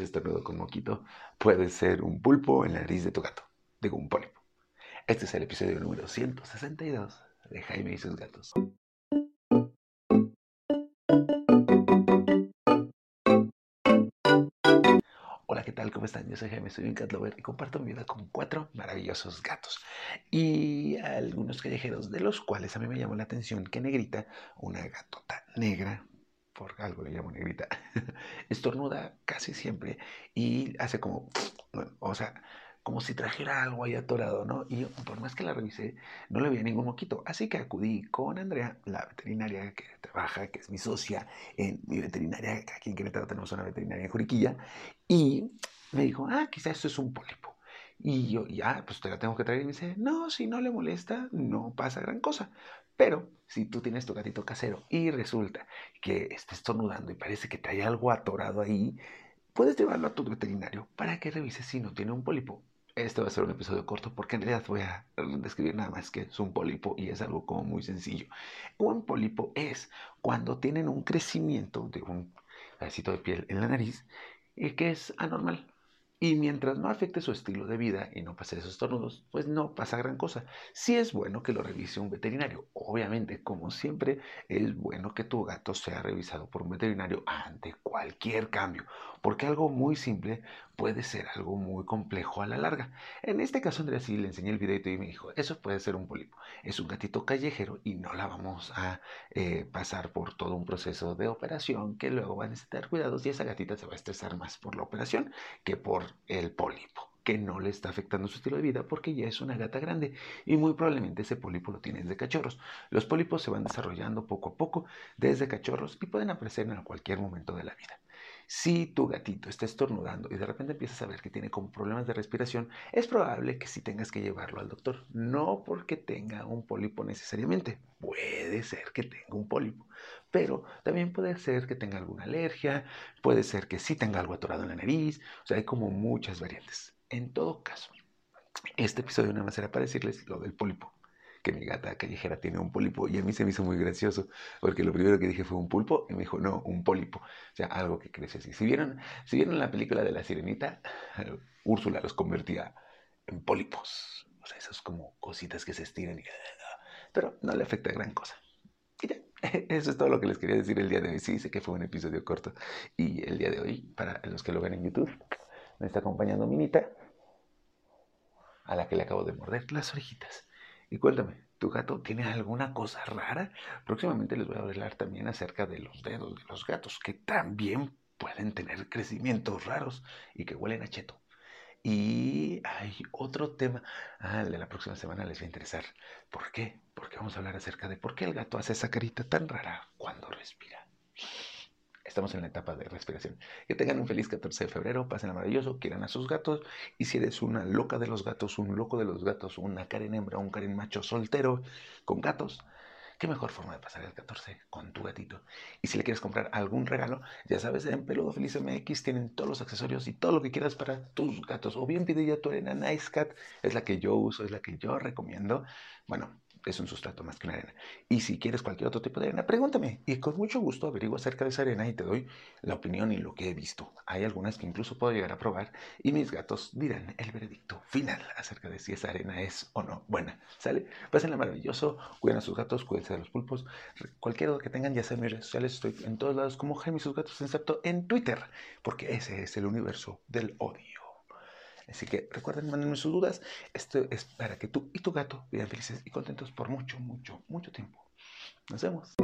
ese estornudo con moquito puede ser un pulpo en la nariz de tu gato. Digo, un pólipo. Este es el episodio número 162 de Jaime y sus gatos. Hola, ¿qué tal? ¿Cómo están? Yo soy Jaime, soy un cat lover y comparto mi vida con cuatro maravillosos gatos y algunos callejeros, de los cuales a mí me llamó la atención que Negrita, una gatota negra, por algo le llamo negrita, estornuda casi siempre y hace como, o sea, como si trajera algo ahí atorado, ¿no? Y por más que la revisé, no le veía ningún moquito. Así que acudí con Andrea, la veterinaria que trabaja, que es mi socia en mi veterinaria, aquí en Querétaro tenemos una veterinaria en Juriquilla, y me dijo, ah, quizás esto es un pólipo. Y yo, ya, pues te la tengo que traer. Y me dice, no, si no le molesta, no pasa gran cosa. Pero si tú tienes tu gatito casero y resulta que está estornudando y parece que te hay algo atorado ahí, puedes llevarlo a tu veterinario para que revise si no tiene un pólipo. Este va a ser un episodio corto porque en realidad voy a describir nada más que es un pólipo y es algo como muy sencillo. Un pólipo es cuando tienen un crecimiento de un pedacito de piel en la nariz y que es anormal. Y mientras no afecte su estilo de vida y no pase esos estornudos, pues no pasa gran cosa. Sí es bueno que lo revise un veterinario. Obviamente, como siempre, es bueno que tu gato sea revisado por un veterinario ante cualquier cambio, porque algo muy simple puede ser algo muy complejo a la larga. En este caso, Andrea sí le enseñé el videito y me dijo, eso puede ser un pólipo. Es un gatito callejero y no la vamos a eh, pasar por todo un proceso de operación que luego va a necesitar cuidados y esa gatita se va a estresar más por la operación que por el pólipo, que no le está afectando su estilo de vida porque ya es una gata grande y muy probablemente ese pólipo lo tiene desde cachorros. Los pólipos se van desarrollando poco a poco desde cachorros y pueden aparecer en cualquier momento de la vida. Si tu gatito está estornudando y de repente empiezas a ver que tiene problemas de respiración, es probable que sí tengas que llevarlo al doctor. No porque tenga un pólipo necesariamente. Puede ser que tenga un pólipo. Pero también puede ser que tenga alguna alergia, puede ser que sí tenga algo atorado en la nariz. O sea, hay como muchas variantes. En todo caso, este episodio nada más era para decirles lo del pólipo que mi gata callejera tiene un pólipo y a mí se me hizo muy gracioso porque lo primero que dije fue un pulpo y me dijo, no, un pólipo, o sea, algo que crece así. Si vieron, si vieron la película de la sirenita, Úrsula los convertía en pólipos, o sea, esas como cositas que se estiran y... Pero no le afecta gran cosa. Y ya, eso es todo lo que les quería decir el día de hoy. Sí, sé que fue un episodio corto y el día de hoy, para los que lo ven en YouTube, me está acompañando Minita, a la que le acabo de morder las orejitas. Y cuéntame, ¿tu gato tiene alguna cosa rara? Próximamente les voy a hablar también acerca de los dedos de los gatos, que también pueden tener crecimientos raros y que huelen a cheto. Y hay otro tema, ah, de la próxima semana les va a interesar. ¿Por qué? Porque vamos a hablar acerca de por qué el gato hace esa carita tan rara cuando respira. Estamos en la etapa de respiración. Que tengan un feliz 14 de febrero, pasen maravilloso, quieran a sus gatos. Y si eres una loca de los gatos, un loco de los gatos, una Karen hembra, un Karen macho soltero con gatos, qué mejor forma de pasar el 14 con tu gatito. Y si le quieres comprar algún regalo, ya sabes, en Peludo Feliz MX tienen todos los accesorios y todo lo que quieras para tus gatos. O bien pide ya tu arena Nice Cat, es la que yo uso, es la que yo recomiendo. Bueno, es un sustrato más que una arena. Y si quieres cualquier otro tipo de arena, pregúntame y con mucho gusto averiguo acerca de esa arena y te doy la opinión y lo que he visto. Hay algunas que incluso puedo llegar a probar y mis gatos dirán el veredicto final acerca de si esa arena es o no buena. ¿Sale? Pásenla maravilloso, cuiden a sus gatos, cuídense de los pulpos. Cualquier duda que tengan, ya saben mis redes sociales, estoy en todos lados como Jaime y sus gatos, excepto en Twitter, porque ese es el universo del odio. Así que recuerden, mándenme sus dudas. Esto es para que tú y tu gato vivan felices y contentos por mucho, mucho, mucho tiempo. Nos vemos.